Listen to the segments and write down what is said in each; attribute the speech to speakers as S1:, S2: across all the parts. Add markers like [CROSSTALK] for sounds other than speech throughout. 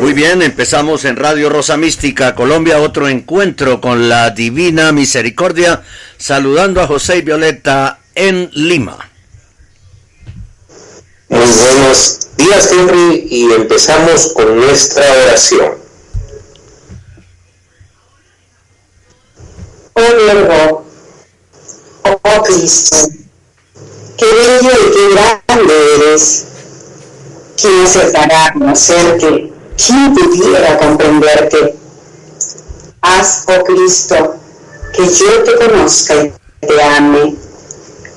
S1: Muy bien, empezamos en Radio Rosa Mística Colombia otro encuentro con la Divina Misericordia, saludando a José y Violeta en Lima.
S2: Muy buenos días, Henry, y empezamos con nuestra oración.
S3: Oh Verbo, oh Cristo, qué bello y qué grande eres. ¿Quién acertará a conocerte? ¿Quién pudiera comprenderte? Haz, oh Cristo, que yo te conozca y te ame.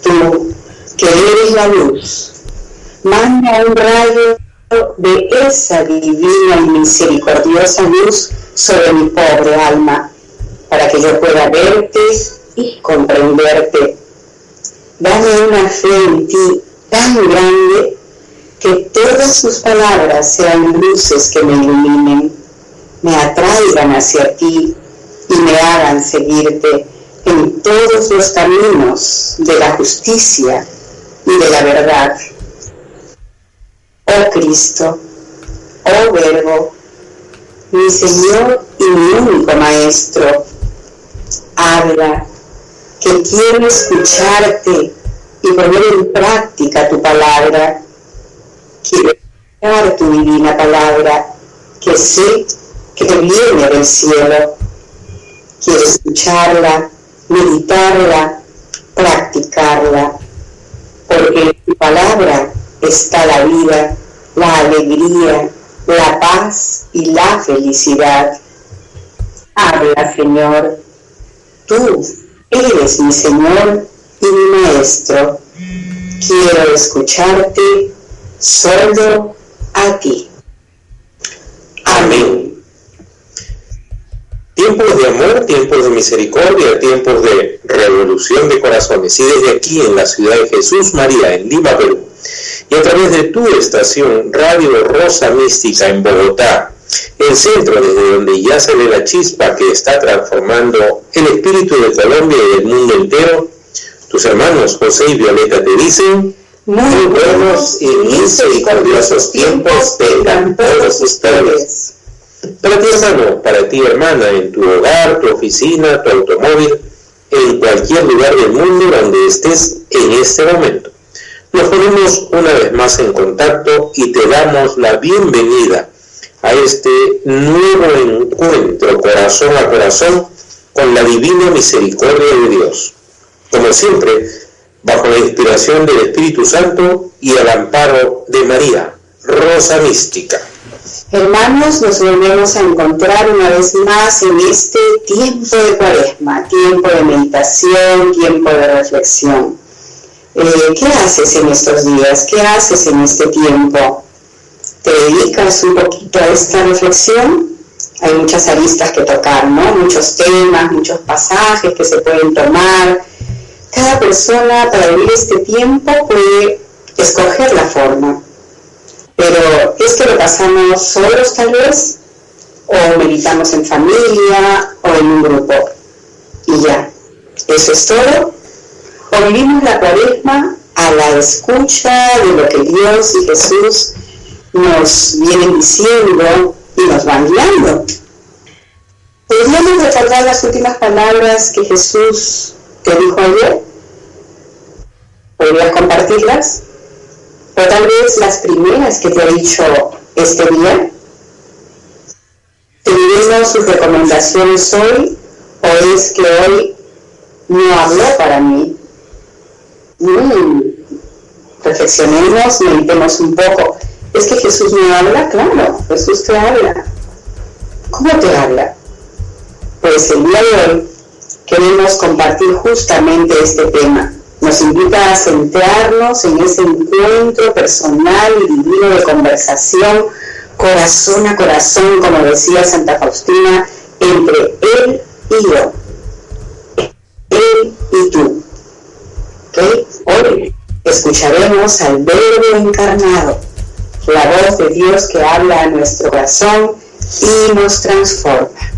S3: Tú, que eres la luz, manda un rayo de esa divina y misericordiosa luz sobre mi pobre alma, para que yo pueda verte y comprenderte. Dame una fe en ti tan grande que todas tus palabras sean luces que me iluminen, me atraigan hacia ti y me hagan seguirte en todos los caminos de la justicia y de la verdad. Oh Cristo, oh Verbo, mi Señor y mi único Maestro, habla, que quiero escucharte y poner en práctica tu palabra. Escuchar tu divina palabra, que sé que te viene del cielo. Quiero escucharla, meditarla, practicarla, porque en tu palabra está la vida, la alegría, la paz y la felicidad. Habla, Señor, tú eres mi Señor y mi Maestro. Quiero escucharte solo a ti.
S2: Amén. Tiempos de amor, tiempos de misericordia, tiempos de revolución de corazones. Y desde aquí en la ciudad de Jesús María, en Lima, Perú, y a través de tu estación Radio Rosa Mística en Bogotá, el centro desde donde ya se ve la chispa que está transformando el espíritu de Colombia y del mundo entero, tus hermanos José y Violeta te dicen, muy buenos y misericordiosos tiempos tengan todos ustedes. Para ti, hermano, para ti, hermana, en tu hogar, tu oficina, tu automóvil, en cualquier lugar del mundo donde estés en este momento. Nos ponemos una vez más en contacto y te damos la bienvenida a este nuevo encuentro corazón a corazón con la divina misericordia de Dios. Como siempre, bajo la inspiración del Espíritu Santo y el amparo de María, Rosa Mística.
S3: Hermanos, nos volvemos a encontrar una vez más en este tiempo de cuaresma, tiempo de meditación, tiempo de reflexión. Eh, ¿Qué haces en estos días? ¿Qué haces en este tiempo? ¿Te dedicas un poquito a esta reflexión? Hay muchas aristas que tocar, ¿no? Muchos temas, muchos pasajes que se pueden tomar. Cada persona para vivir este tiempo puede escoger la forma pero es que lo pasamos solos tal vez, o meditamos en familia o en un grupo. Y ya, eso es todo. O vivimos la cuaresma a la escucha de lo que Dios y Jesús nos vienen diciendo y nos van guiando. ¿Podríamos recordar las últimas palabras que Jesús te dijo ayer? ¿Podrías compartirlas? o tal vez las primeras que te ha dicho este día. Te diremos sus recomendaciones hoy o es que hoy no habló para mí? Mm, reflexionemos, meditemos un poco. ¿Es que Jesús me habla? Claro, Jesús te habla. ¿Cómo te habla? Pues el día de hoy queremos compartir justamente este tema. Nos invita a centrarnos en ese encuentro personal y divino de conversación, corazón a corazón, como decía Santa Faustina, entre Él y yo. Él y tú. Hoy escucharemos al Verbo encarnado, la voz de Dios que habla a nuestro corazón y nos transforma.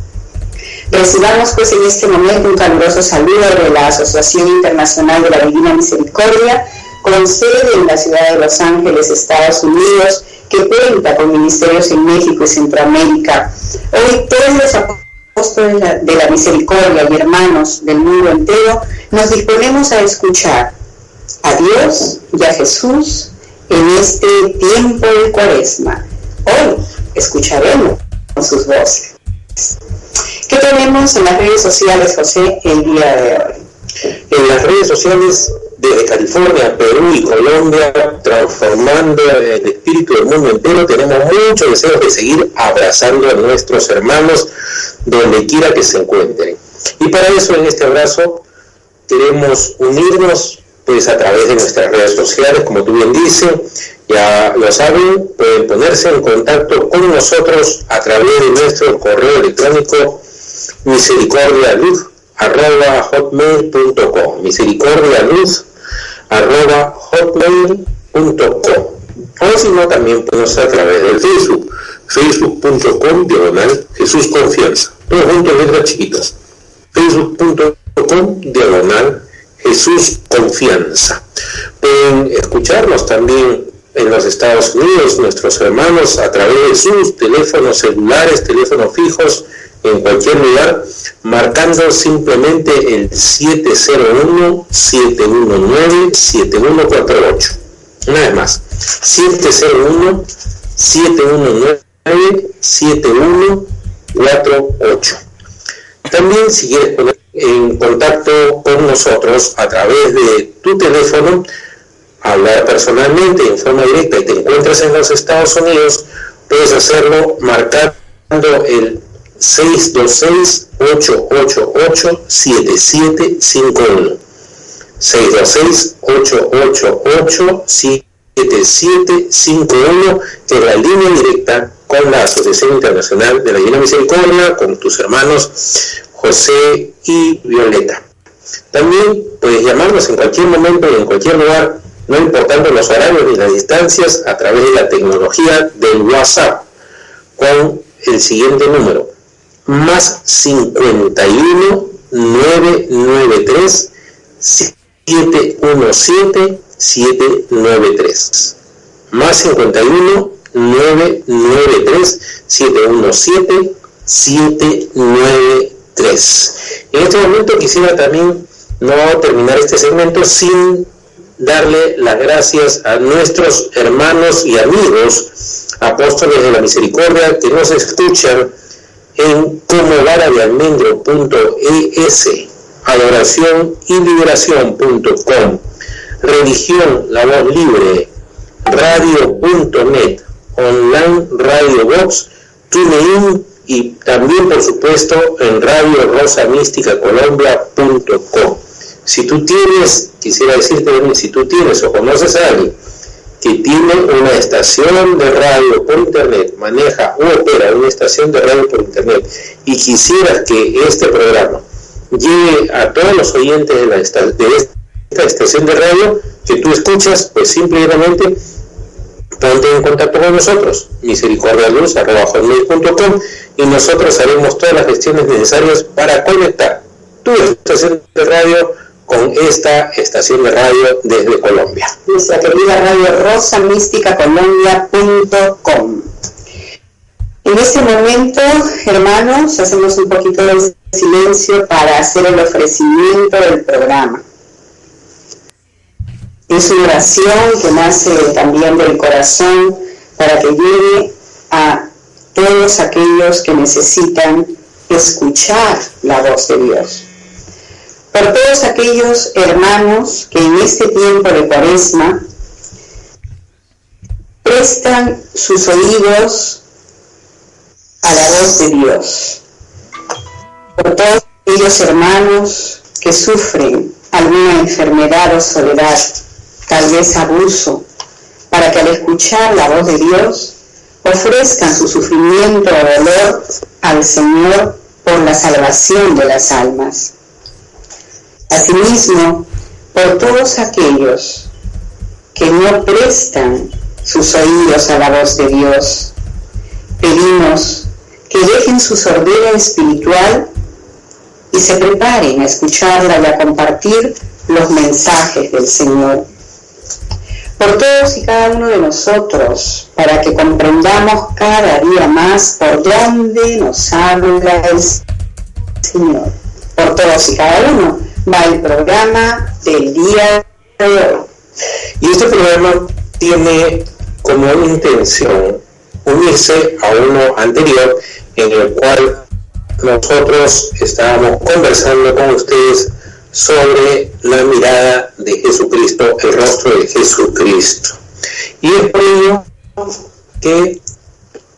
S3: Recibamos pues en este momento un caluroso saludo de la Asociación Internacional de la Divina Misericordia, con sede en la ciudad de Los Ángeles, Estados Unidos, que cuenta con ministerios en México y Centroamérica. Hoy todos los apóstoles de la, de la misericordia y hermanos del mundo entero nos disponemos a escuchar a Dios y a Jesús en este tiempo de cuaresma. Hoy escucharemos sus voces. ¿Qué tenemos en las redes sociales, José, el día de hoy?
S2: En las redes sociales desde California, Perú y Colombia, transformando el espíritu del mundo entero, tenemos mucho deseo de seguir abrazando a nuestros hermanos donde quiera que se encuentren. Y para eso en este abrazo queremos unirnos pues a través de nuestras redes sociales, como tú bien dices, ya lo saben, pueden ponerse en contacto con nosotros a través de nuestro correo electrónico misericordialuz arroba hotmail.com misericordialuz arroba hotmail.com o si no también podemos a través del Facebook facebook.com diagonal Jesús Confianza. Todo junto letras chiquitas. Facebook.com diagonal Jesús Confianza. Pueden escucharnos también en los Estados Unidos, nuestros hermanos a través de sus teléfonos celulares, teléfonos fijos, en cualquier lugar, marcando simplemente el 701-719-7148. Una vez más, 701-719-7148. También si quieres poner en contacto con nosotros a través de tu teléfono, hablar personalmente en forma directa y te encuentras en los Estados Unidos, puedes hacerlo marcando el 626-888-7751. 626-888-7751, que es la línea directa con la Asociación Internacional de la Divina Misericordia, con tus hermanos José y Violeta. También puedes llamarnos en cualquier momento y en cualquier lugar, no importando los horarios ni las distancias, a través de la tecnología del WhatsApp, con el siguiente número, más 51 993 717 793. Más 51 993 717 793. En este momento quisiera también no terminar este segmento sin darle las gracias a nuestros hermanos y amigos apóstoles de la misericordia que nos escuchan en comovaradialmendro.es, adoración y liberación.com, religión, la voz libre, radio.net, online radio box, TuneIn y también por supuesto en radio rosa mística colombia.com. Si tú tienes, quisiera decirte si tú tienes o conoces a alguien que tiene una estación de radio por internet, maneja o opera una estación de radio por internet y quisieras que este programa llegue a todos los oyentes de, la esta, de esta estación de radio que tú escuchas, pues simplemente ponte en contacto con nosotros, misericordialuz.com y nosotros haremos todas las gestiones necesarias para conectar tu estación de radio con esta estación de radio desde Colombia.
S3: Nuestra querida radio rosamísticacolombia.com. En este momento, hermanos, hacemos un poquito de silencio para hacer el ofrecimiento del programa. Es una oración que nace también del corazón para que llegue a todos aquellos que necesitan escuchar la voz de Dios por todos aquellos hermanos que en este tiempo de cuaresma prestan sus oídos a la voz de Dios, por todos aquellos hermanos que sufren alguna enfermedad o soledad, tal vez abuso, para que al escuchar la voz de Dios ofrezcan su sufrimiento o dolor al Señor por la salvación de las almas. Asimismo, por todos aquellos que no prestan sus oídos a la voz de Dios, pedimos que dejen su sordera espiritual y se preparen a escucharla y a compartir los mensajes del Señor. Por todos y cada uno de nosotros, para que comprendamos cada día más por dónde nos habla el Señor. Por todos y cada uno va el programa del día de hoy.
S2: Y este programa tiene como intención unirse a uno anterior en el cual nosotros estábamos conversando con ustedes sobre la mirada de Jesucristo, el rostro de Jesucristo. Y es por ello que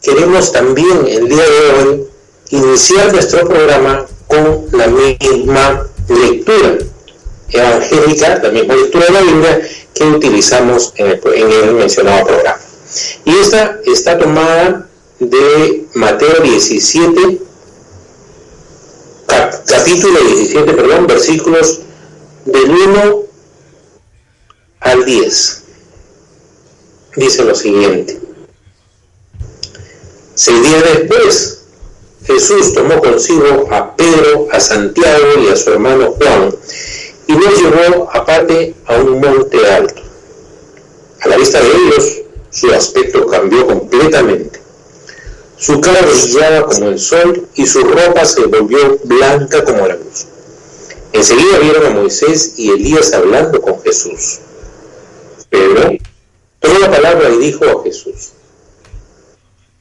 S2: queremos también el día de hoy iniciar nuestro programa con la misma lectura evangélica, la misma lectura de la Biblia que utilizamos en el, mencionado programa. Y esta está tomada de Mateo 17, capítulo 17, perdón, versículos del 1 al 10. Dice lo siguiente. Seis días después, Jesús tomó consigo a Pedro, a Santiago y a su hermano Juan y los llevó aparte a un monte alto. A la vista de ellos, su aspecto cambió completamente. Su cara brillaba como el sol y su ropa se volvió blanca como la luz. Enseguida vieron a Moisés y Elías hablando con Jesús. Pedro tomó la palabra y dijo a Jesús,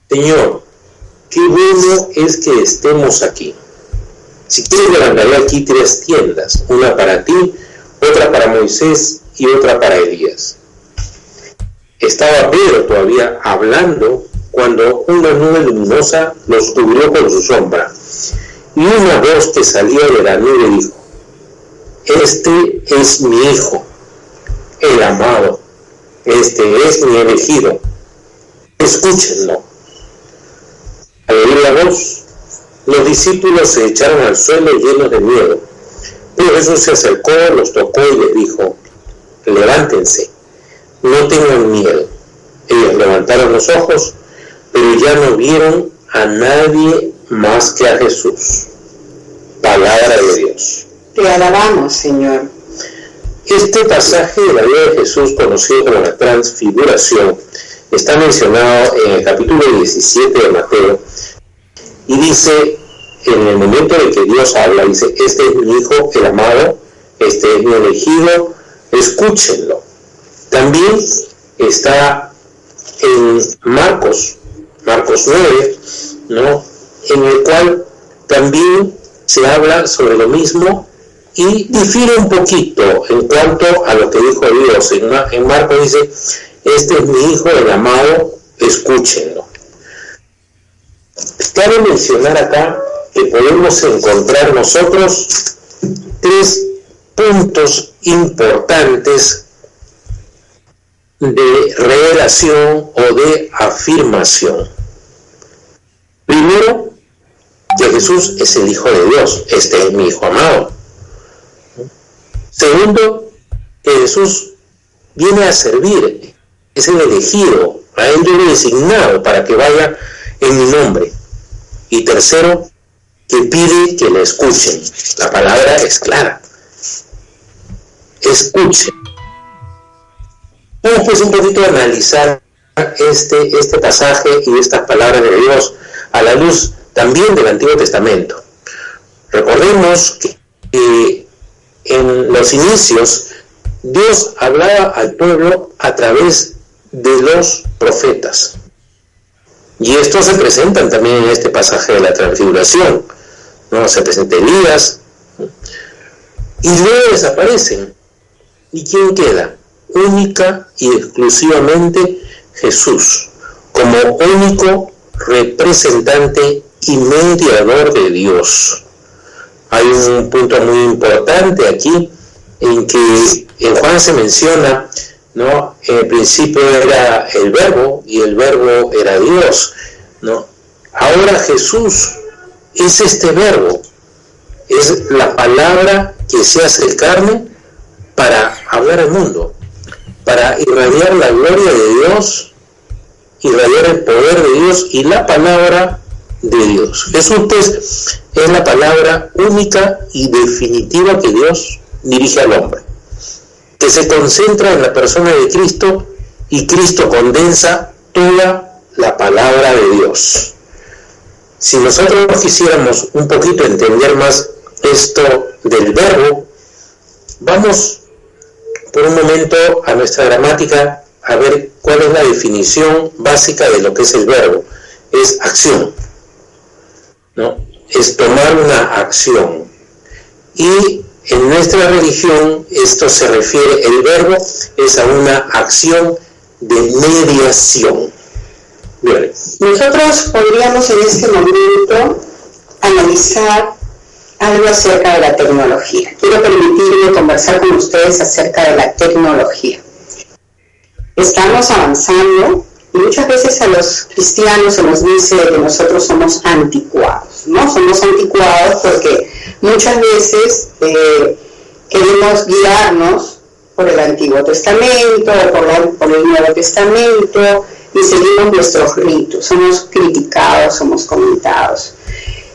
S2: Señor, qué bueno es que estemos aquí. Si quieres levantaré aquí tres tiendas, una para ti, otra para Moisés y otra para Elías. Estaba Pedro todavía hablando cuando una nube luminosa los cubrió con su sombra. Y una voz que salía de la nube dijo, Este es mi hijo, el amado, este es mi elegido, escúchenlo. Al oír la voz, los discípulos se echaron al suelo llenos de miedo. Pero Jesús se acercó, los tocó y les dijo, levántense, no tengan miedo. Ellos levantaron los ojos, pero ya no vieron a nadie más que a Jesús. Palabra de Dios.
S3: Te alabamos, Señor.
S2: Este pasaje de la vida de Jesús, conocido como la transfiguración, está mencionado en el capítulo 17 de Mateo y dice, en el momento en que Dios habla, dice, este es mi hijo, el amado, este es mi elegido, escúchenlo. También está en Marcos, Marcos 9, ¿no? en el cual también se habla sobre lo mismo y difiere un poquito en cuanto a lo que dijo Dios. En, en Marcos dice, este es mi hijo, el amado, escúchenlo. Cabe mencionar acá que podemos encontrar nosotros tres puntos importantes de revelación o de afirmación. Primero, que Jesús es el Hijo de Dios, este es mi Hijo amado. Segundo, que Jesús viene a servir, es el elegido, a él yo designado para que vaya en mi nombre. Y tercero, que pide que le escuchen. La palabra es clara. Escuchen. Vamos pues un poquito a analizar este, este pasaje y estas palabras de Dios a la luz también del Antiguo Testamento. Recordemos que en los inicios Dios hablaba al pueblo a través de los profetas. Y estos se presentan también en este pasaje de la transfiguración. ¿no? Se presenta Elías, y luego desaparecen. ¿Y quién queda? Única y exclusivamente Jesús, como único representante y mediador de Dios. Hay un punto muy importante aquí en que en Juan se menciona, ¿no? En el principio era el verbo y el verbo era Dios, ¿no? Ahora Jesús es este verbo, es la palabra que se hace carne para hablar al mundo, para irradiar la gloria de Dios, irradiar el poder de Dios y la palabra de Dios. Jesús pues es la palabra única y definitiva que Dios dirige al hombre, que se concentra en la persona de Cristo y Cristo condensa toda la palabra de Dios. Si nosotros quisiéramos un poquito entender más esto del verbo, vamos por un momento a nuestra gramática a ver cuál es la definición básica de lo que es el verbo. Es acción, ¿no? Es tomar una acción. Y en nuestra religión esto se refiere, el verbo es a una acción de mediación.
S3: Nosotros podríamos en este momento analizar algo acerca de la tecnología. Quiero permitirme conversar con ustedes acerca de la tecnología. Estamos avanzando y muchas veces a los cristianos se nos dice que nosotros somos anticuados, ¿no? Somos anticuados porque muchas veces eh, queremos guiarnos por el Antiguo Testamento por, por el Nuevo Testamento y seguimos nuestros ritos, somos criticados, somos comentados.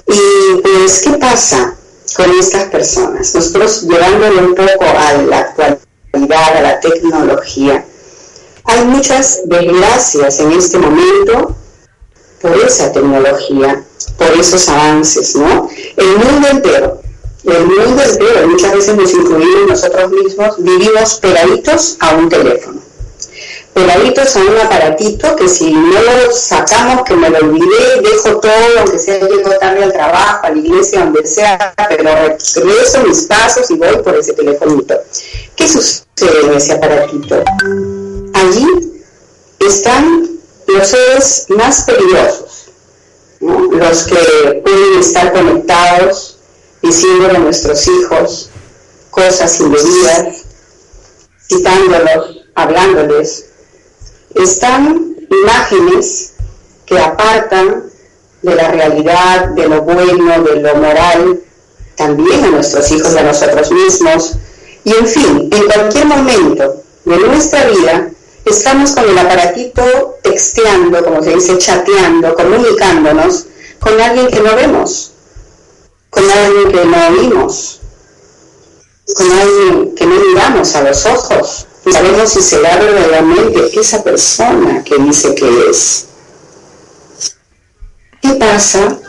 S3: Y pues, ¿qué pasa con estas personas? Nosotros llevándolo un poco a la actualidad, a la tecnología, hay muchas desgracias en este momento por esa tecnología, por esos avances, ¿no? El mundo entero, el mundo entero, muchas veces nos incluimos nosotros mismos, vivimos pegaditos a un teléfono pegaditos a un aparatito que si no lo sacamos, que me lo olvidé, dejo todo, aunque sea llego tarde al trabajo, a la iglesia, donde sea, pero regreso mis pasos y voy por ese telefonito. ¿Qué sucede en ese aparatito? Allí están los seres más peligrosos, los que pueden estar conectados, diciéndole a nuestros hijos cosas indebidas, citándolos, hablándoles, están imágenes que apartan de la realidad, de lo bueno, de lo moral, también a nuestros hijos a nosotros mismos. Y en fin, en cualquier momento de nuestra vida estamos con el aparatito texteando, como se dice, chateando, comunicándonos con alguien que no vemos, con alguien que no oímos, con alguien que no miramos a los ojos, sabemos si será verdaderamente esa persona que dice que es. ¿Qué pasa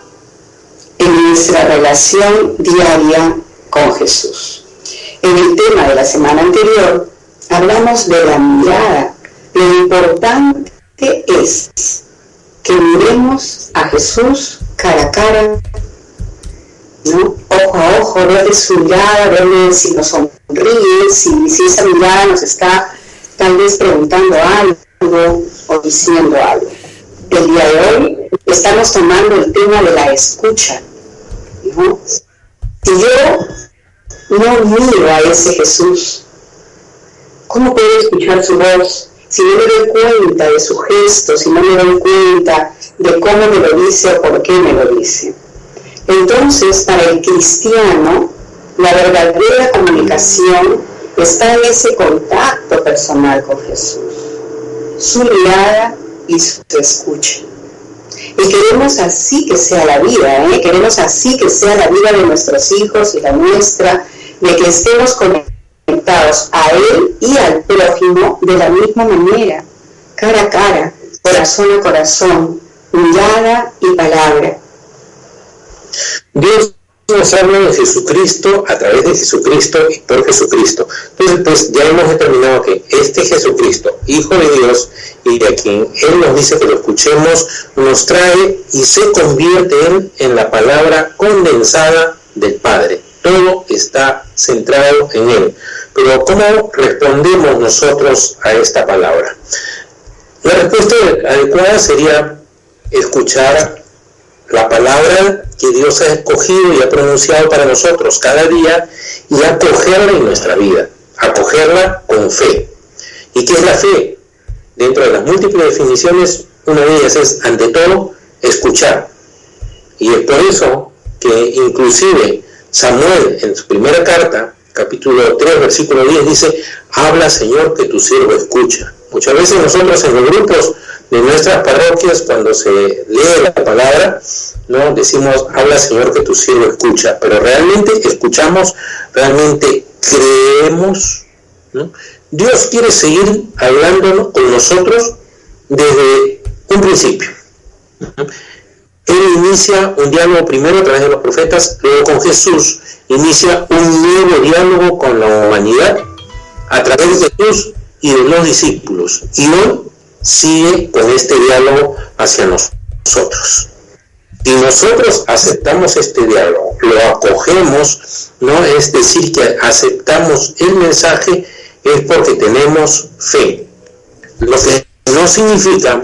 S3: en nuestra relación diaria con Jesús? En el tema de la semana anterior hablamos de la mirada, lo importante es que miremos a Jesús cara a cara Ojo a ojo, verle su mirada, verle si nos sonríe, si, si esa mirada nos está tal vez preguntando algo o diciendo algo. El día de hoy estamos tomando el tema de la escucha. Si yo no miro a ese Jesús, ¿cómo puedo escuchar su voz? Si no me doy cuenta de su gesto, si no me doy cuenta de cómo me lo dice o por qué me lo dice. Entonces, para el cristiano, la verdadera comunicación está en ese contacto personal con Jesús, su mirada y su escucha. Y queremos así que sea la vida, ¿eh? queremos así que sea la vida de nuestros hijos y la nuestra, de que estemos conectados a Él y al prójimo de la misma manera, cara a cara, corazón a corazón, mirada y palabra
S2: Dios nos habla de Jesucristo a través de Jesucristo y por Jesucristo. Entonces, pues ya hemos determinado que este Jesucristo, Hijo de Dios, y de quien Él nos dice que lo escuchemos, nos trae y se convierte en, en la palabra condensada del Padre. Todo está centrado en Él. Pero ¿cómo respondemos nosotros a esta palabra? La respuesta adecuada sería escuchar la palabra que Dios ha escogido y ha pronunciado para nosotros cada día y acogerla en nuestra vida, acogerla con fe. ¿Y qué es la fe? Dentro de las múltiples definiciones, una de ellas es, ante todo, escuchar. Y es por eso que inclusive Samuel en su primera carta, capítulo 3, versículo 10, dice, habla Señor que tu siervo escucha. Muchas veces nosotros en los grupos de nuestras parroquias, cuando se lee la palabra, no decimos, habla Señor que tu siervo escucha, pero realmente escuchamos, realmente creemos. Dios quiere seguir hablando con nosotros desde un principio. Él inicia un diálogo primero a través de los profetas, luego con Jesús inicia un nuevo diálogo con la humanidad a través de Jesús y de los discípulos. Y hoy sigue con este diálogo hacia nosotros. Y nosotros aceptamos este diálogo, lo acogemos, ¿no? Es decir, que aceptamos el mensaje es porque tenemos fe. Lo que no significa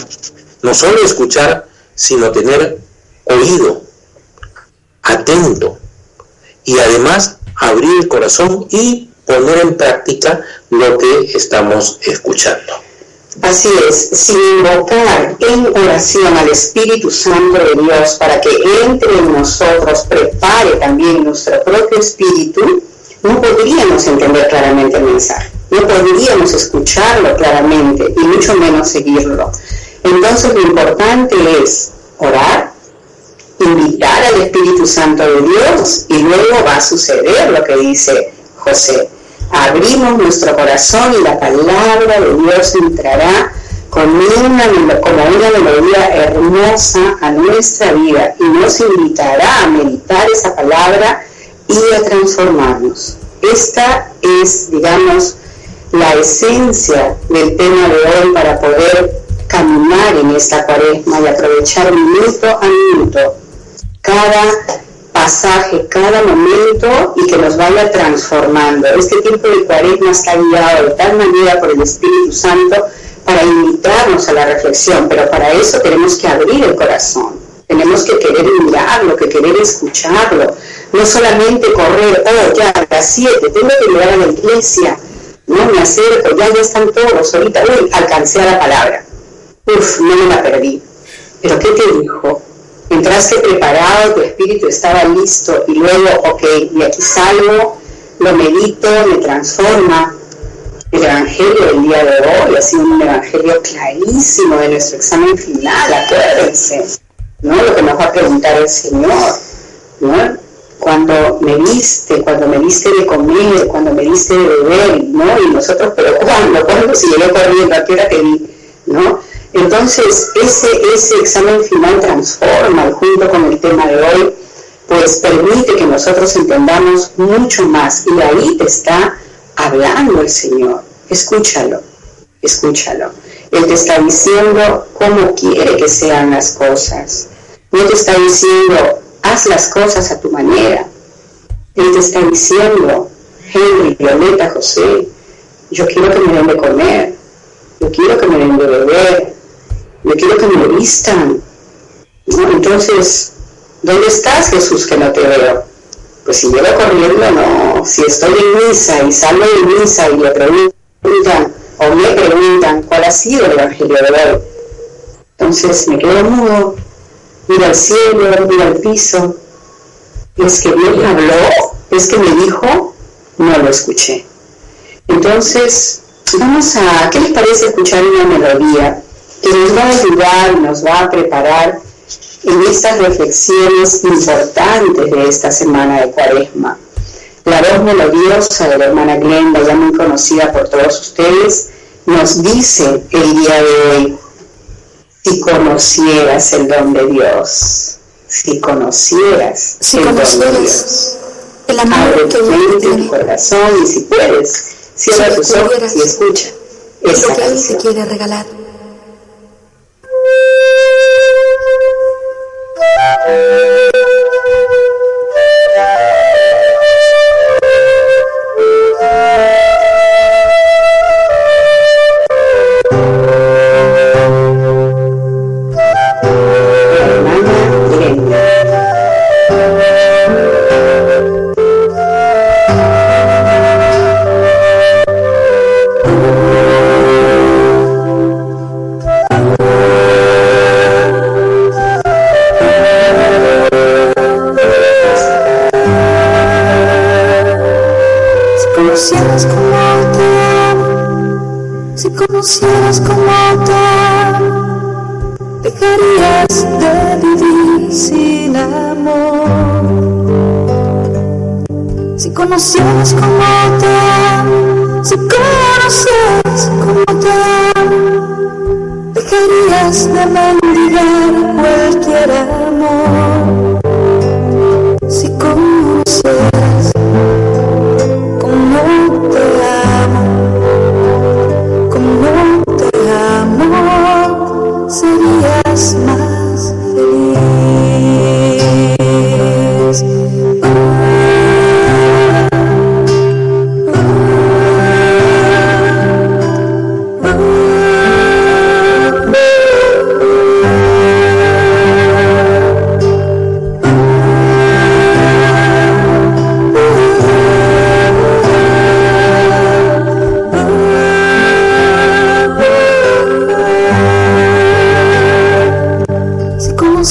S2: no solo escuchar, sino tener oído, atento, y además abrir el corazón y poner en práctica lo que estamos escuchando.
S3: Así es, sin invocar en oración al Espíritu Santo de Dios para que entre en nosotros, prepare también nuestro propio espíritu, no podríamos entender claramente el mensaje, no podríamos escucharlo claramente y mucho menos seguirlo. Entonces lo importante es orar, invitar al Espíritu Santo de Dios y luego va a suceder lo que dice José abrimos nuestro corazón y la palabra de Dios entrará como una, melodía hermosa a nuestra vida y nos invitará a meditar esa palabra y a transformarnos. Esta es, digamos, la esencia del tema de hoy para poder caminar en esta cuaresma y aprovechar minuto a minuto cada pasaje, cada momento y que nos vaya transformando. Este tiempo de cuaresma está guiado de tal manera por el Espíritu Santo para invitarnos a la reflexión, pero para eso tenemos que abrir el corazón, tenemos que querer mirarlo, que querer escucharlo, no solamente correr, oh, ya a las 7, tengo que llegar a la iglesia, no me acerco, ya, ya están todos, ahorita, uy, alcancé a la palabra, uf, no me la perdí. Pero ¿qué te dijo? Entraste preparado, tu espíritu estaba listo y luego, ok, y aquí salgo, lo medito, me transforma. El Evangelio del día de hoy ha sido un Evangelio clarísimo de nuestro examen final, acuérdense, ¿no? Lo que nos va a preguntar el Señor, ¿no? Cuando me diste, cuando me diste de comer, cuando me diste de beber, ¿no? Y nosotros, pero ¿cuándo? ¿Cuándo? Si llegué corriendo, ¿a qué hora te di? ¿No? Entonces, ese, ese examen final transforma, junto con el tema de hoy, pues permite que nosotros entendamos mucho más. Y ahí te está hablando el Señor. Escúchalo, escúchalo. Él te está diciendo cómo quiere que sean las cosas. No te está diciendo, haz las cosas a tu manera. Él te está diciendo, Henry, Violeta, José, yo quiero que me den de comer, yo quiero que me den de beber, yo quiero que me vistan. Entonces, ¿dónde estás Jesús que no te veo? Pues si llego corriendo, no. Si estoy en misa y salgo de misa y le preguntan o me preguntan cuál ha sido el Evangelio de hoy, entonces me quedo mudo, miro al cielo, miro al piso. Es que Dios me habló, es que me dijo, no lo escuché. Entonces, vamos a, ¿qué les parece escuchar una melodía? Que nos va a ayudar, nos va a preparar en estas reflexiones importantes de esta semana de Cuaresma. La voz melodiosa de la hermana Glenda, ya muy conocida por todos ustedes, nos dice el día de hoy, si conocieras el don de Dios, si conocieras el don de Dios, el amor abre tu mente, tu corazón y si puedes, cierra tus ojos y escucha esa
S4: que Él te quiere regalar. Conocieras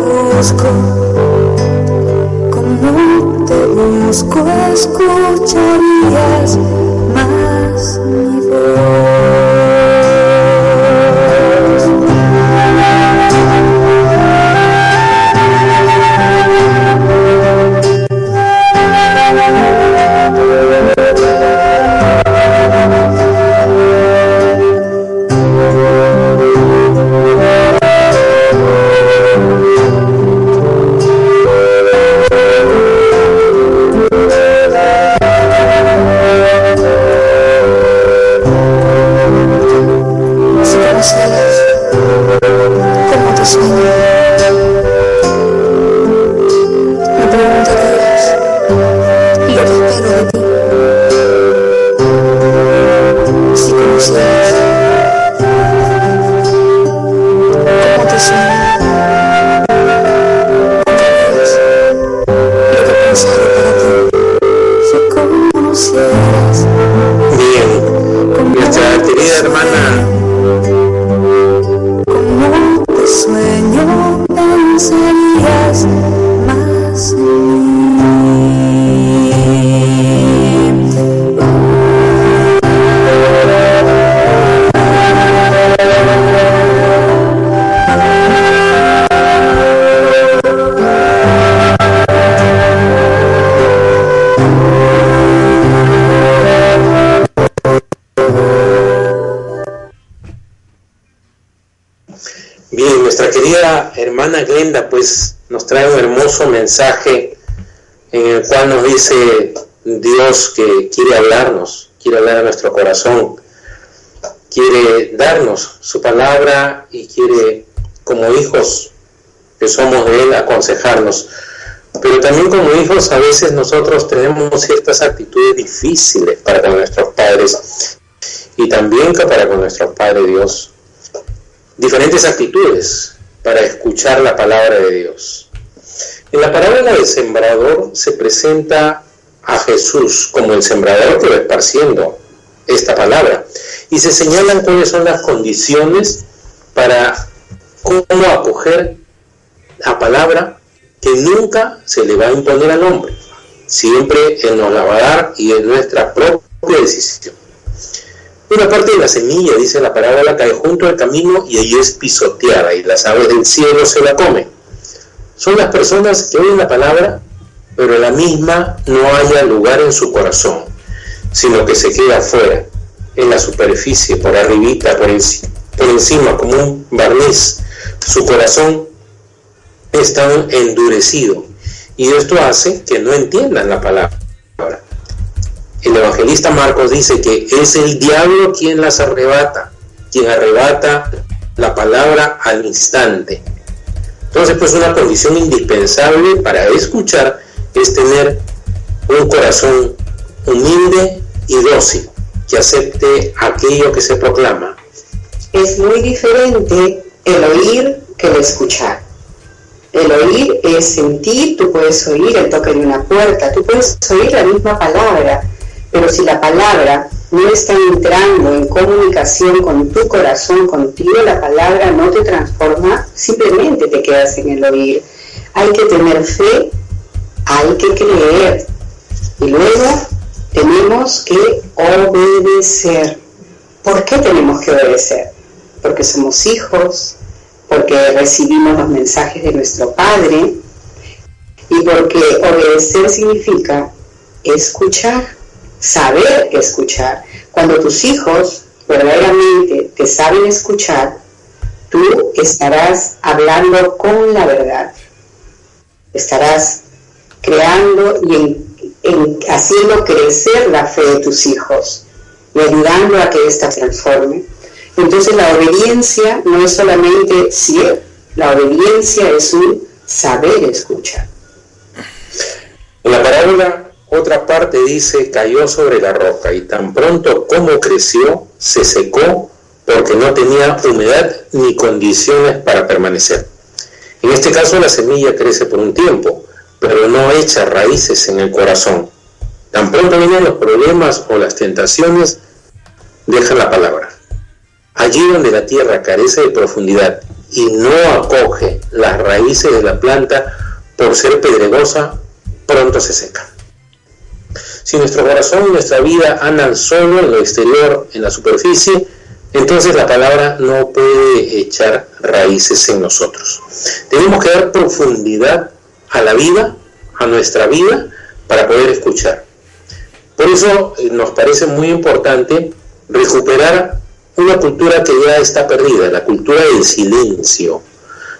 S4: busco, como te busco, escucharías más mi voz.
S2: Nos trae un hermoso mensaje en el cual nos dice Dios que quiere hablarnos, quiere hablar a nuestro corazón, quiere darnos su palabra y quiere como hijos que somos de Él aconsejarnos. Pero también como hijos a veces nosotros tenemos ciertas actitudes difíciles para con nuestros padres y también para con nuestro Padre Dios diferentes actitudes para escuchar la palabra de Dios. En la parábola del sembrador se presenta a Jesús como el sembrador que va esparciendo esta palabra y se señalan cuáles son las condiciones para cómo acoger la palabra que nunca se le va a imponer al hombre. Siempre Él nos la va a dar y es nuestra propia decisión. Una parte de la semilla, dice la parábola, cae junto al camino y allí es pisoteada y las aves del cielo se la comen. Son las personas que oyen la palabra, pero la misma no haya lugar en su corazón, sino que se queda afuera, en la superficie, por arribita, por, por encima, como un barniz. Su corazón está endurecido y esto hace que no entiendan la palabra. El evangelista Marcos dice que es el diablo quien las arrebata, quien arrebata la palabra al instante. Entonces, pues una condición indispensable para escuchar es tener un corazón humilde y dócil, que acepte aquello que se proclama.
S3: Es muy diferente el oír que el escuchar. El oír es sentir, tú puedes oír el toque de una puerta, tú puedes oír la misma palabra, pero si la palabra no está entrando en comunicación con tu corazón, contigo, la palabra no te transforma, simplemente te quedas en el oír. Hay que tener fe, hay que creer. Y luego tenemos que obedecer. ¿Por qué tenemos que obedecer? Porque somos hijos, porque recibimos los mensajes de nuestro Padre y porque obedecer significa escuchar, saber escuchar. Cuando tus hijos verdaderamente te saben escuchar, tú estarás hablando con la verdad. Estarás creando y haciendo crecer la fe de tus hijos y ayudando a que ésta transforme. Entonces la obediencia no es solamente ser, la obediencia es un saber escuchar.
S2: La parábola, otra parte dice, cayó sobre la roca y tan pronto como creció, se secó porque no tenía humedad ni condiciones para permanecer. En este caso la semilla crece por un tiempo, pero no echa raíces en el corazón. Tan pronto vienen los problemas o las tentaciones, deja la palabra. Allí donde la tierra carece de profundidad y no acoge las raíces de la planta por ser pedregosa, pronto se seca. Si nuestro corazón y nuestra vida andan solo en lo exterior, en la superficie, entonces la palabra no puede echar raíces en nosotros. Tenemos que dar profundidad a la vida, a nuestra vida, para poder escuchar. Por eso eh, nos parece muy importante recuperar una cultura que ya está perdida, la cultura del silencio,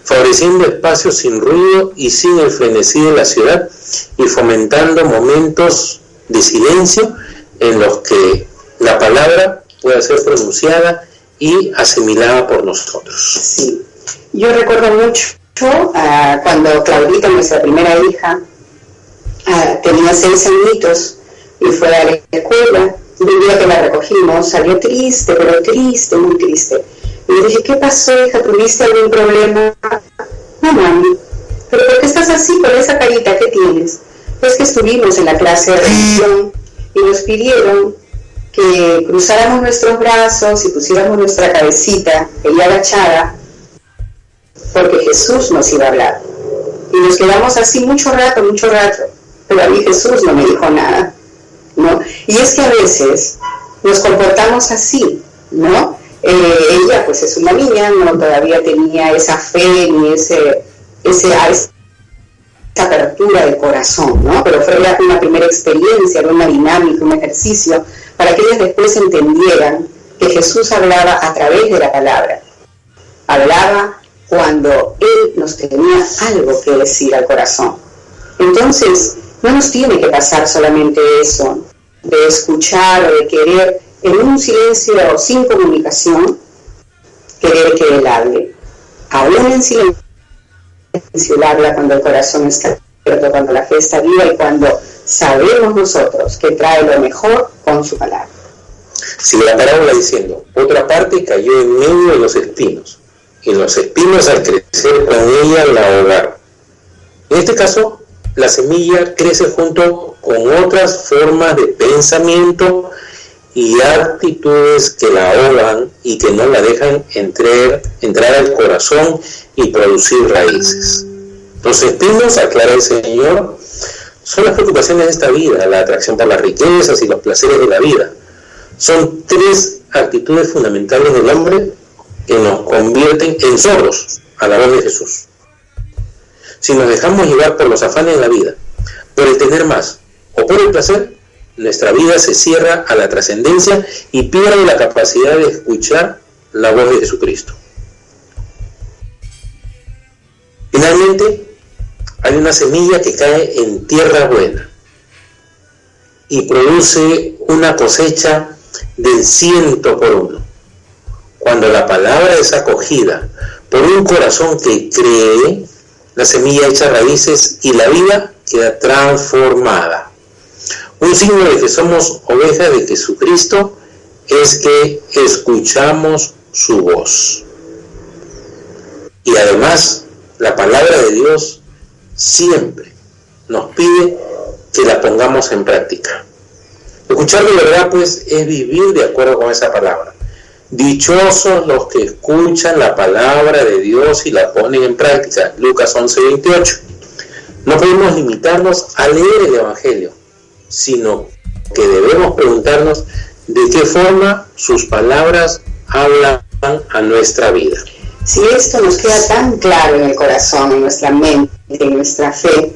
S2: favoreciendo espacios sin ruido y sin el frenesí de la ciudad y fomentando momentos de silencio en los que la palabra pueda ser pronunciada y asimilada por nosotros.
S3: Sí, yo recuerdo mucho uh, cuando Claudita, nuestra primera hija, uh, tenía seis añitos y fue a la escuela un día que la recogimos, salió triste, pero triste, muy triste. Y le dije, ¿qué pasó, hija? ¿Tuviste algún problema? No, mami. ¿Pero por qué estás así con esa carita que tienes? Pues que estuvimos en la clase de religión y nos pidieron que cruzáramos nuestros brazos y pusiéramos nuestra cabecita, ella agachada, porque Jesús nos iba a hablar. Y nos quedamos así mucho rato, mucho rato, pero a mí Jesús no me dijo nada. Y es que a veces nos comportamos así, ¿no? Eh, ella pues es una niña, no todavía tenía esa fe ni ese, ese, esa apertura de corazón, ¿no? Pero fue una primera experiencia, una dinámica, un ejercicio, para que ellas después entendieran que Jesús hablaba a través de la palabra. Hablaba cuando Él nos tenía algo que decir al corazón. Entonces, no nos tiene que pasar solamente eso, de escuchar o de querer en un silencio sin comunicación, querer que Él hable. Aún en silencio, Él habla cuando el corazón está abierto, cuando la fe está viva y cuando sabemos nosotros que trae lo mejor con su palabra.
S2: Sigue la parábola diciendo, otra parte cayó en medio de los espinos, y los espinos al crecer con ella la ahogaron. En este caso, la semilla crece junto con otras formas de pensamiento y actitudes que la ahogan y que no la dejan entrar al corazón y producir raíces. Los espinos, aclara el Señor, son las preocupaciones de esta vida, la atracción por las riquezas y los placeres de la vida. Son tres actitudes fundamentales del hombre que nos convierten en sordos a la voz de Jesús si nos dejamos llevar por los afanes de la vida, por el tener más o por el placer, nuestra vida se cierra a la trascendencia y pierde la capacidad de escuchar la voz de Jesucristo. Finalmente, hay una semilla que cae en tierra buena y produce una cosecha del ciento por uno. Cuando la palabra es acogida por un corazón que cree, la semilla echa raíces y la vida queda transformada. Un signo de que somos ovejas de Jesucristo es que escuchamos su voz. Y además, la palabra de Dios siempre nos pide que la pongamos en práctica. Escuchar de verdad, pues, es vivir de acuerdo con esa palabra. Dichosos los que escuchan la palabra de Dios y la ponen en práctica. Lucas 11:28. No podemos limitarnos a leer el Evangelio, sino que debemos preguntarnos de qué forma sus palabras hablan a nuestra vida.
S3: Si esto nos queda tan claro en el corazón, en nuestra mente, en nuestra fe,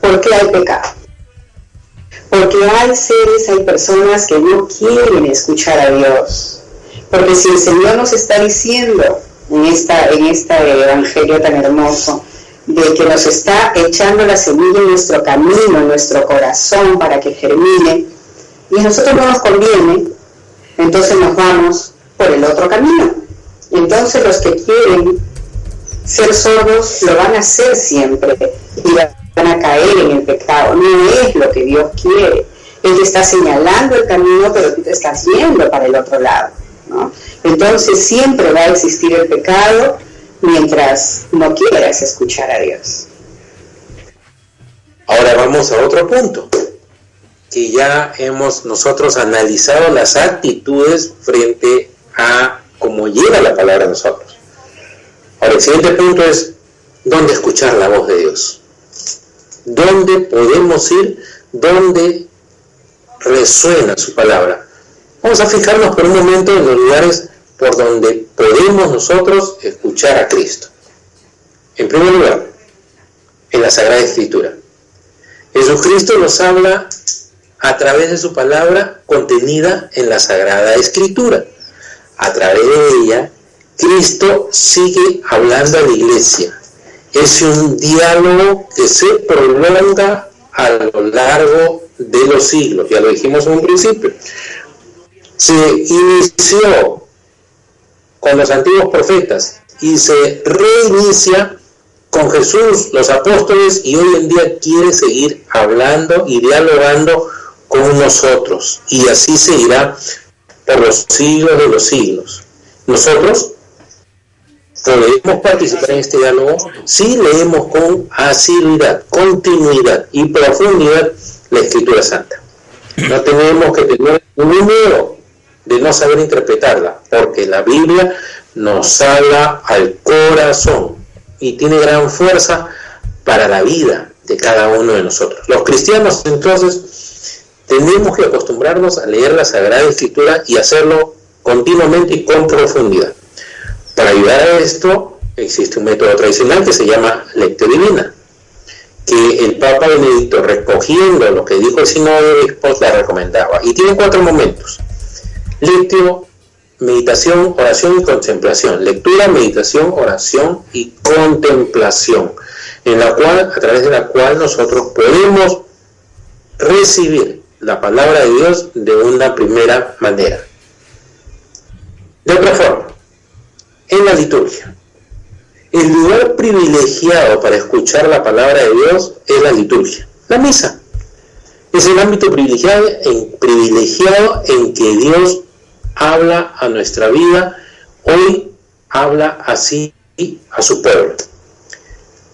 S3: ¿por qué hay pecado? Porque hay seres, hay personas que no quieren escuchar a Dios. Porque si el Señor nos está diciendo en, esta, en este evangelio tan hermoso, de que nos está echando la semilla en nuestro camino, en nuestro corazón para que germine, y a nosotros no nos conviene, entonces nos vamos por el otro camino. Entonces los que quieren ser sordos lo van a hacer siempre y van a caer en el pecado. No es lo que Dios quiere. Él te está señalando el camino, pero tú te estás yendo para el otro lado. Entonces siempre va a existir el pecado mientras no quieras escuchar a Dios.
S2: Ahora vamos a otro punto, que ya hemos nosotros analizado las actitudes frente a como llega la palabra a nosotros. Ahora, el siguiente punto es dónde escuchar la voz de Dios. ¿Dónde podemos ir? ¿Dónde resuena su palabra? Vamos a fijarnos por un momento en los lugares por donde podemos nosotros escuchar a Cristo. En primer lugar, en la Sagrada Escritura. Jesucristo nos habla a través de su palabra contenida en la Sagrada Escritura a través de ella, Cristo sigue hablando a la iglesia. Es un diálogo que se prolonga a lo largo de los siglos, ya lo dijimos en un principio. Se inició con los antiguos profetas y se reinicia con Jesús, los apóstoles, y hoy en día quiere seguir hablando y dialogando con nosotros. Y así seguirá por los siglos de los siglos. Nosotros podemos participar en este diálogo si leemos con asiduidad, continuidad y profundidad la Escritura Santa. No tenemos que tener ningún miedo de no saber interpretarla, porque la Biblia nos habla al corazón y tiene gran fuerza para la vida de cada uno de nosotros. Los cristianos entonces tenemos que acostumbrarnos a leer la Sagrada Escritura y hacerlo continuamente y con profundidad. Para ayudar a esto existe un método tradicional que se llama lectio divina, que el Papa Benedicto, recogiendo lo que dijo el Sínodo de Obispos, la recomendaba. Y tiene cuatro momentos. Lectio, meditación, oración y contemplación. Lectura, meditación, oración y contemplación, en la cual, a través de la cual nosotros podemos recibir la palabra de Dios de una primera manera. De otra forma, en la liturgia, el lugar privilegiado para escuchar la palabra de Dios es la liturgia, la misa. Es el ámbito privilegiado en, privilegiado en que Dios habla a nuestra vida, hoy habla así a su pueblo.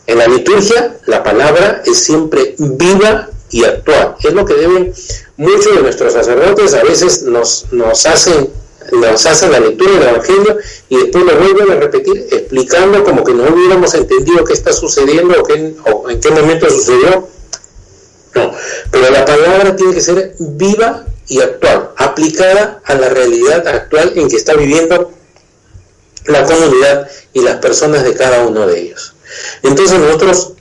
S2: En la liturgia la palabra es siempre viva y actuar. Es lo que deben muchos de nuestros sacerdotes, a veces nos, nos, hacen, nos hacen la lectura del Evangelio y después lo vuelven a repetir explicando como que no hubiéramos entendido qué está sucediendo o, o en qué momento sucedió. No, pero la palabra tiene que ser viva y actual, aplicada a la realidad actual en que está viviendo la comunidad y las personas de cada uno de ellos. Entonces nosotros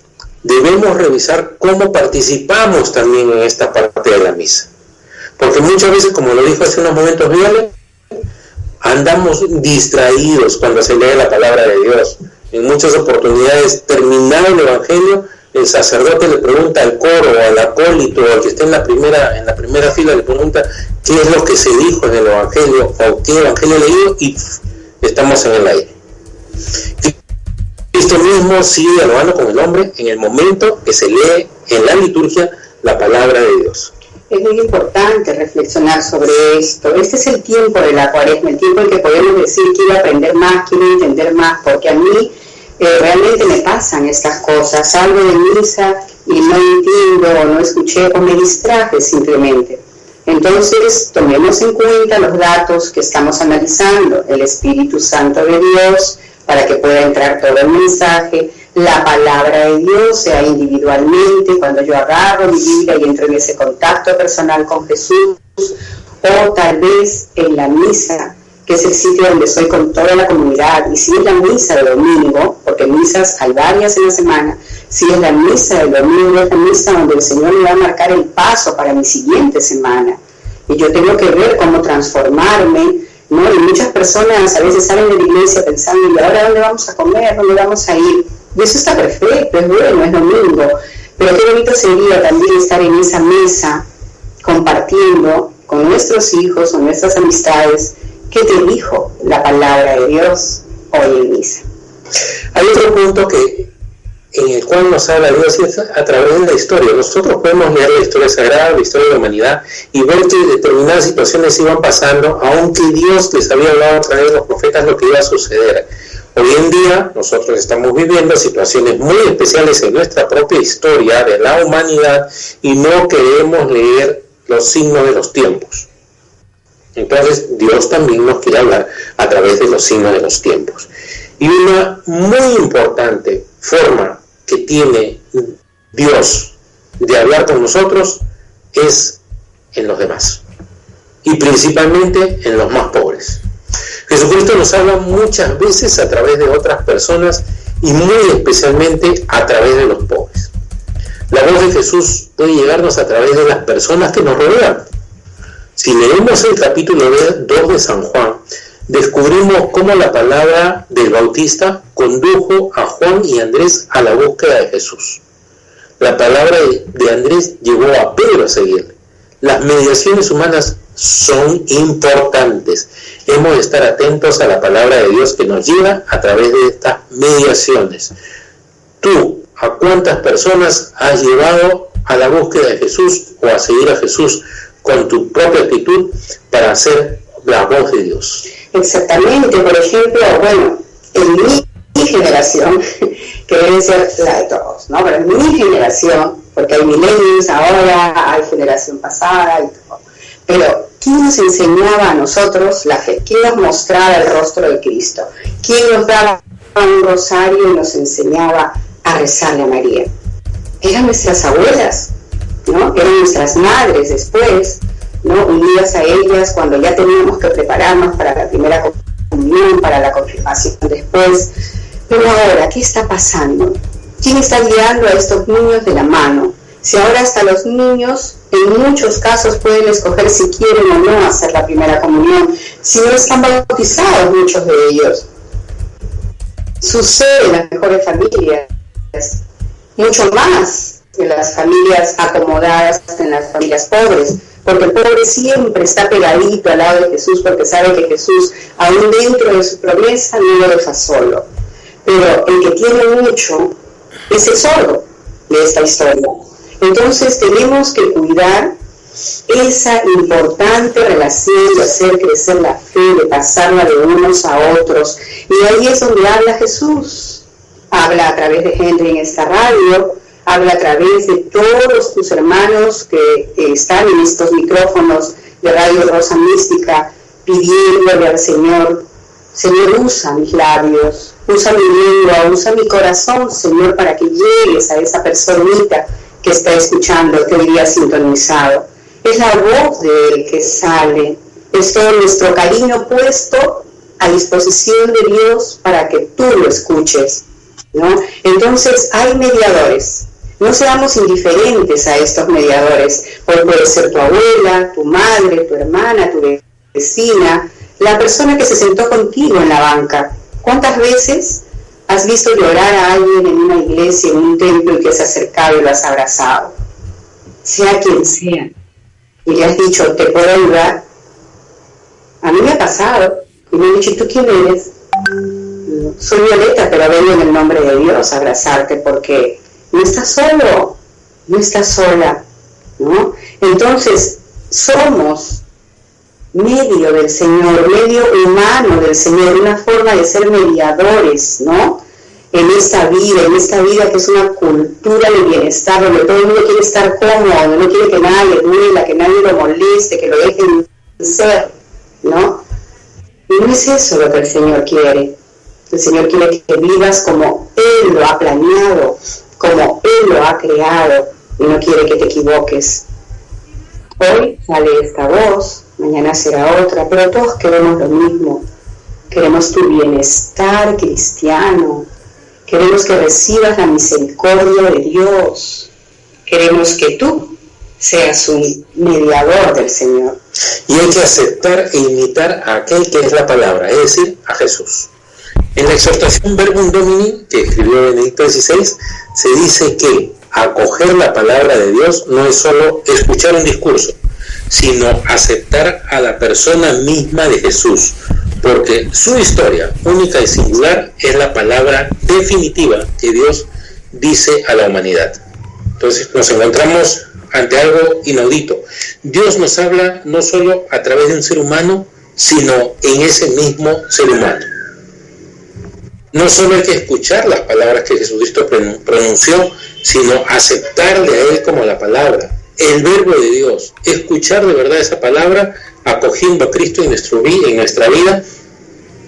S2: debemos revisar cómo participamos también en esta parte de la misa. Porque muchas veces, como lo dijo hace unos momentos Viole, andamos distraídos cuando se lee la palabra de Dios. En muchas oportunidades, terminado el Evangelio, el sacerdote le pregunta al coro al acólito al que esté en la primera, en la primera fila, le pregunta qué es lo que se dijo en el Evangelio o qué Evangelio leído y estamos en el aire. Cristo mismo sigue dialogando con el hombre en el momento que se lee en la liturgia la palabra de Dios.
S3: es muy importante reflexionar sobre esto. Este es el tiempo de la cuaresma, el tiempo en que podemos decir quiero aprender más, quiero entender más, porque a mí eh, realmente me pasan estas cosas. Salgo de misa y no entiendo o no escuché o me distraje simplemente. Entonces, tomemos en cuenta los datos que estamos analizando, el Espíritu Santo de Dios, para que pueda entrar todo el mensaje, la palabra de Dios, sea individualmente, cuando yo agarro mi Biblia y entro en ese contacto personal con Jesús, o tal vez en la misa, que es el sitio donde estoy con toda la comunidad, y si es la misa de domingo, porque misas hay varias en la semana, si es la misa de domingo, es la misa donde el Señor me va a marcar el paso para mi siguiente semana. Y yo tengo que ver cómo transformarme, ¿no? Y muchas personas a veces salen de la iglesia pensando, ¿y ahora dónde vamos a comer? ¿Dónde vamos a ir? Y eso está perfecto, es bueno, es domingo. Pero qué bonito sería también estar en esa mesa compartiendo con nuestros hijos o nuestras amistades qué te dijo la palabra de Dios hoy en misa.
S2: Hay otro punto que en el cual nos habla Dios a través de la historia. Nosotros podemos leer la historia sagrada, la historia de la humanidad y ver que determinadas situaciones iban pasando, aunque Dios les había hablado a través de los profetas lo que iba a suceder. Hoy en día nosotros estamos viviendo situaciones muy especiales en nuestra propia historia de la humanidad y no queremos leer los signos de los tiempos. Entonces Dios también nos quiere hablar a través de los signos de los tiempos. Y una muy importante forma que tiene Dios de hablar con nosotros es en los demás. Y principalmente en los más pobres. Jesucristo nos habla muchas veces a través de otras personas y muy especialmente a través de los pobres. La voz de Jesús puede llegarnos a través de las personas que nos rodean. Si leemos el capítulo 2 de San Juan, descubrimos cómo la palabra del Bautista condujo a Juan y Andrés a la búsqueda de Jesús. La palabra de Andrés llevó a Pedro a seguirle. Las mediaciones humanas son importantes. Hemos de estar atentos a la palabra de Dios que nos llega a través de estas mediaciones. Tú, ¿a cuántas personas has llevado a la búsqueda de Jesús o a seguir a Jesús con tu propia actitud para hacer la voz de Dios?
S3: Exactamente, por ejemplo, bueno, en mi generación, [LAUGHS] que debe ser la de todos, ¿no? Pero en mi generación, porque hay milenios ahora, hay generación pasada y todo. Pero, ¿quién nos enseñaba a nosotros la fe? ¿Quién nos mostraba el rostro de Cristo? ¿Quién nos daba un rosario y nos enseñaba a rezarle a María? Eran nuestras abuelas, ¿no? Eran nuestras madres después, ¿no? unidas a ellas cuando ya teníamos que prepararnos para la primera comunión, para la confirmación después. Pero ahora, ¿qué está pasando? ¿Quién está guiando a estos niños de la mano? Si ahora hasta los niños en muchos casos pueden escoger si quieren o no hacer la primera comunión, si no están bautizados muchos de ellos. Sucede en las mejores familias, mucho más en las familias acomodadas, en las familias pobres, porque el pobre siempre está pegadito al lado de Jesús porque sabe que Jesús, aún dentro de su promesa, no lo deja solo. Pero el que tiene mucho es el sordo de esta historia. Entonces tenemos que cuidar esa importante relación de hacer crecer la fe, de pasarla de unos a otros. Y ahí es donde habla Jesús. Habla a través de Henry en esta radio, habla a través de todos tus hermanos que, están en estos micrófonos de Radio Rosa Mística, pidiéndole al Señor, Señor, usa mis labios, usa mi lengua, usa mi corazón, Señor, para que llegues a esa personita que está escuchando, que diría sintonizado. Es la voz de Él que sale, es todo nuestro cariño puesto a disposición de Dios para que tú lo escuches. ¿no? Entonces hay mediadores, no seamos indiferentes a estos mediadores. Hoy puede ser tu abuela, tu madre, tu hermana, tu vecina, la persona que se sentó contigo en la banca. ¿Cuántas veces has visto llorar a alguien en una iglesia, en un templo y que se ha acercado y lo has abrazado? Sea quien sea. Y le has dicho, ¿te puedo ayudar? A mí me ha pasado. Y me han dicho, ¿tú quién eres? Soy Violeta, pero vengo en el nombre de Dios a abrazarte porque no estás solo, no estás sola, ¿no? Entonces, somos medio del Señor, medio humano del Señor, una forma de ser mediadores, ¿no? En esta vida, en esta vida que es una cultura de bienestar, donde todo el mundo quiere estar cómodo, no quiere que nadie le duela, que nadie lo moleste, que lo dejen ser, ¿no? Y no es eso lo que el Señor quiere. El Señor quiere que vivas como Él lo ha planeado, como Él lo ha creado, y no quiere que te equivoques. Hoy sale esta voz, mañana será otra, pero todos queremos lo mismo. Queremos tu bienestar cristiano. Queremos que recibas la misericordia de Dios. Queremos que tú seas un mediador del Señor.
S2: Y hay que aceptar e imitar a aquel que es la palabra, es decir, a Jesús. En la exhortación Verbum Domini, que escribió Benedicto XVI, se dice que acoger la palabra de Dios no es solo escuchar un discurso, sino aceptar a la persona misma de Jesús, porque su historia única y singular es la palabra definitiva que Dios dice a la humanidad. Entonces nos encontramos ante algo inaudito. Dios nos habla no solo a través de un ser humano, sino en ese mismo ser humano. No solo hay que escuchar las palabras que Jesucristo pronunció, sino aceptarle a Él como la palabra el verbo de Dios, escuchar de verdad esa palabra, acogiendo a Cristo en, nuestro, nuestra vida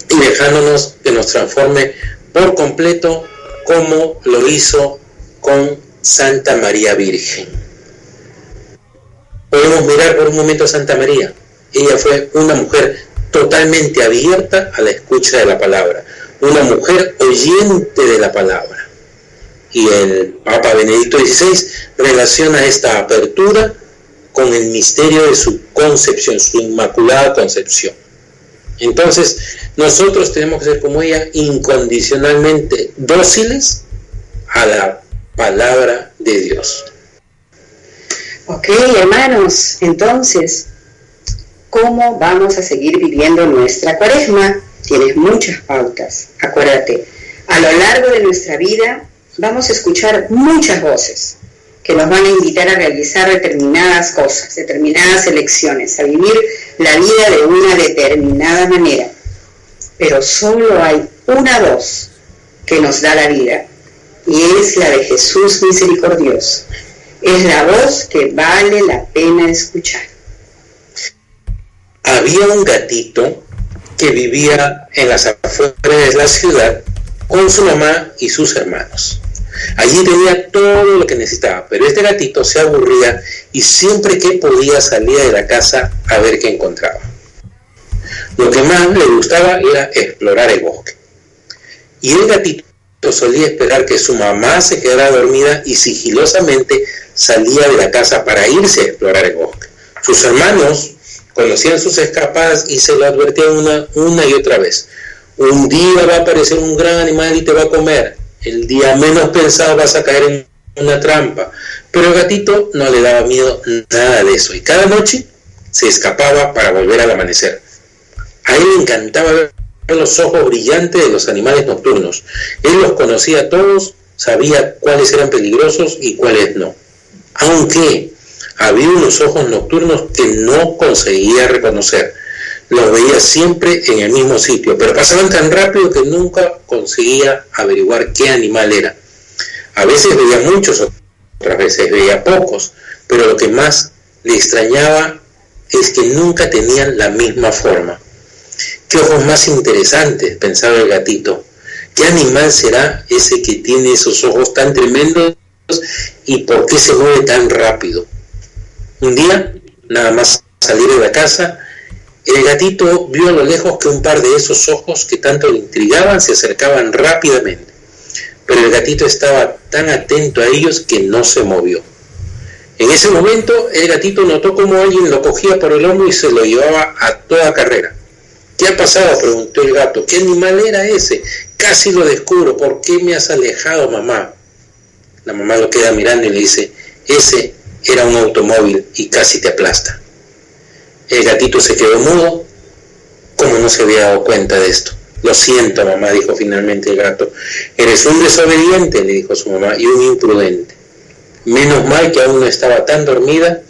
S2: y dejándonos que nos transforme por completo como lo hizo con Santa María Virgen. Podemos mirar por un momento a Santa María. Ella fue una mujer totalmente abierta a la escucha de la palabra, una mujer oyente de la palabra y el Papa Benedicto XVI relaciona esta apertura con el misterio de su concepción, su inmaculada concepción. Entonces, nosotros tenemos que ser como ella incondicionalmente dóciles a la palabra de Dios.
S3: Ok, hermanos, entonces, ¿cómo vamos a seguir viviendo nuestra cuaresma? Tienes muchas pautas. Acuérdate, a lo largo de nuestra vida vamos a escuchar muchas voces que nos van a invitar a realizar determinadas cosas, determinadas elecciones, a vivir la vida de una determinada manera. Pero solo hay una voz que nos da la vida y es la de Jesús misericordioso. Es la voz que vale la pena escuchar.
S2: Había un gatito que vivía en las afueras de la ciudad con su mamá y sus hermanos. Allí tenía todo lo que necesitaba, pero este gatito se aburría y siempre que podía salía de la casa a ver qué encontraba. Lo que más le gustaba era explorar el bosque. Y el gatito solía esperar que su mamá se quedara dormida y sigilosamente salía de la casa para irse a explorar el bosque. Sus hermanos conocían sus escapadas y se lo advertían una, y otra vez. Un día va a aparecer un gran animal y te va a comer. El día menos pensado vas a caer en una trampa. Pero el gatito no le daba miedo nada de eso. Y cada noche se escapaba para volver al amanecer. A él le encantaba ver los ojos brillantes de los animales nocturnos. Él los conocía todos, sabía cuáles eran peligrosos y cuáles no. Aunque había unos ojos nocturnos que no conseguía reconocer los veía siempre en el mismo sitio, pero pasaban tan rápido que nunca conseguía averiguar qué animal era. A veces veía muchos, otras veces veía pocos, pero lo que más le extrañaba es que nunca tenían la misma forma. ¿Qué ojos más interesantes? pensaba el gatito. ¿Qué animal será ese que tiene esos ojos tan tremendos y por qué se mueve tan rápido? Un día, nada más salir de la casa, el gatito vio a lo lejos que un par de esos ojos que tanto le intrigaban se acercaban rápidamente, pero el gatito estaba tan atento a ellos que no se movió. En ese momento el gatito notó como alguien lo cogía por el hombro y se lo llevaba a toda carrera. ¿Qué ha pasado? preguntó el gato. ¿Qué animal era ese? Casi lo descubro. ¿Por qué me has alejado, mamá? La mamá lo queda mirando y le dice, ese era un automóvil y casi te aplasta. El gatito se quedó mudo, como no se había dado cuenta de esto. Lo siento, mamá, dijo finalmente el gato. Eres un desobediente, le dijo su mamá, y un imprudente. Menos mal que aún no estaba tan dormida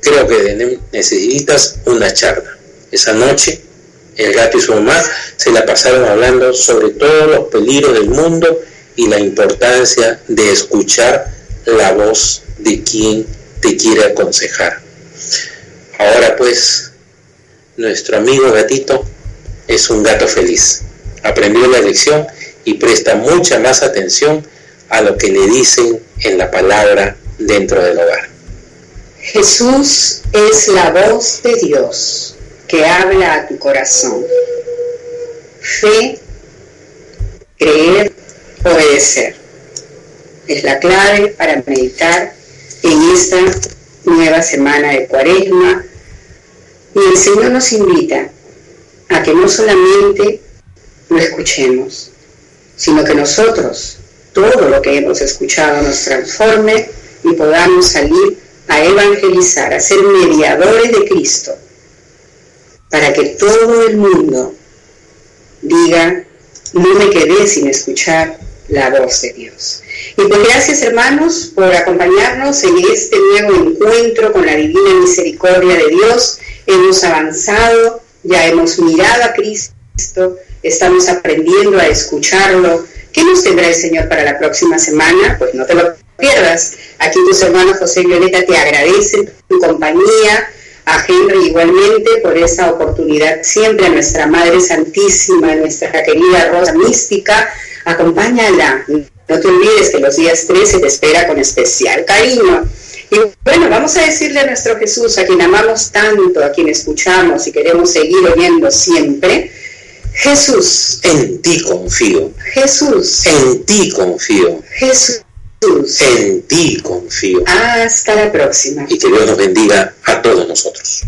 S2: creo que necesitas una charla. Esa noche, el gato y su mamá se la pasaron hablando sobre todos los peligros del mundo y la importancia de escuchar la voz de quien te quiere aconsejar. Ahora pues, nuestro amigo gatito es un gato feliz. Aprendió la lección y presta mucha más atención a lo que le dicen en la palabra dentro del hogar.
S3: Jesús es la voz de Dios que habla a tu corazón. Fe, creer, obedecer. Es la clave para meditar en esta nueva semana de cuaresma. Y el Señor nos invita a que no solamente lo escuchemos, sino que nosotros, todo lo que hemos escuchado, nos transforme y podamos salir a evangelizar, a ser mediadores de Cristo, para que todo el mundo diga, no me quedé sin escuchar la voz de Dios. Pues gracias hermanos por acompañarnos en este nuevo encuentro con la divina misericordia de Dios. Hemos avanzado, ya hemos mirado a Cristo, estamos aprendiendo a escucharlo. ¿Qué nos tendrá el Señor para la próxima semana? Pues no te lo pierdas. Aquí tus hermanos José y Violeta te agradecen tu compañía, a Henry igualmente por esa oportunidad, siempre a nuestra Madre Santísima, a nuestra querida Rosa Mística, acompáñala. No te olvides que los días 13 te espera con especial cariño. Y bueno, vamos a decirle a nuestro Jesús, a quien amamos tanto, a quien escuchamos y queremos seguir oyendo siempre, Jesús.
S2: En ti confío.
S3: Jesús.
S2: En ti confío.
S3: Jesús.
S2: En ti confío.
S3: Hasta la próxima.
S2: Y que Dios nos bendiga a todos nosotros.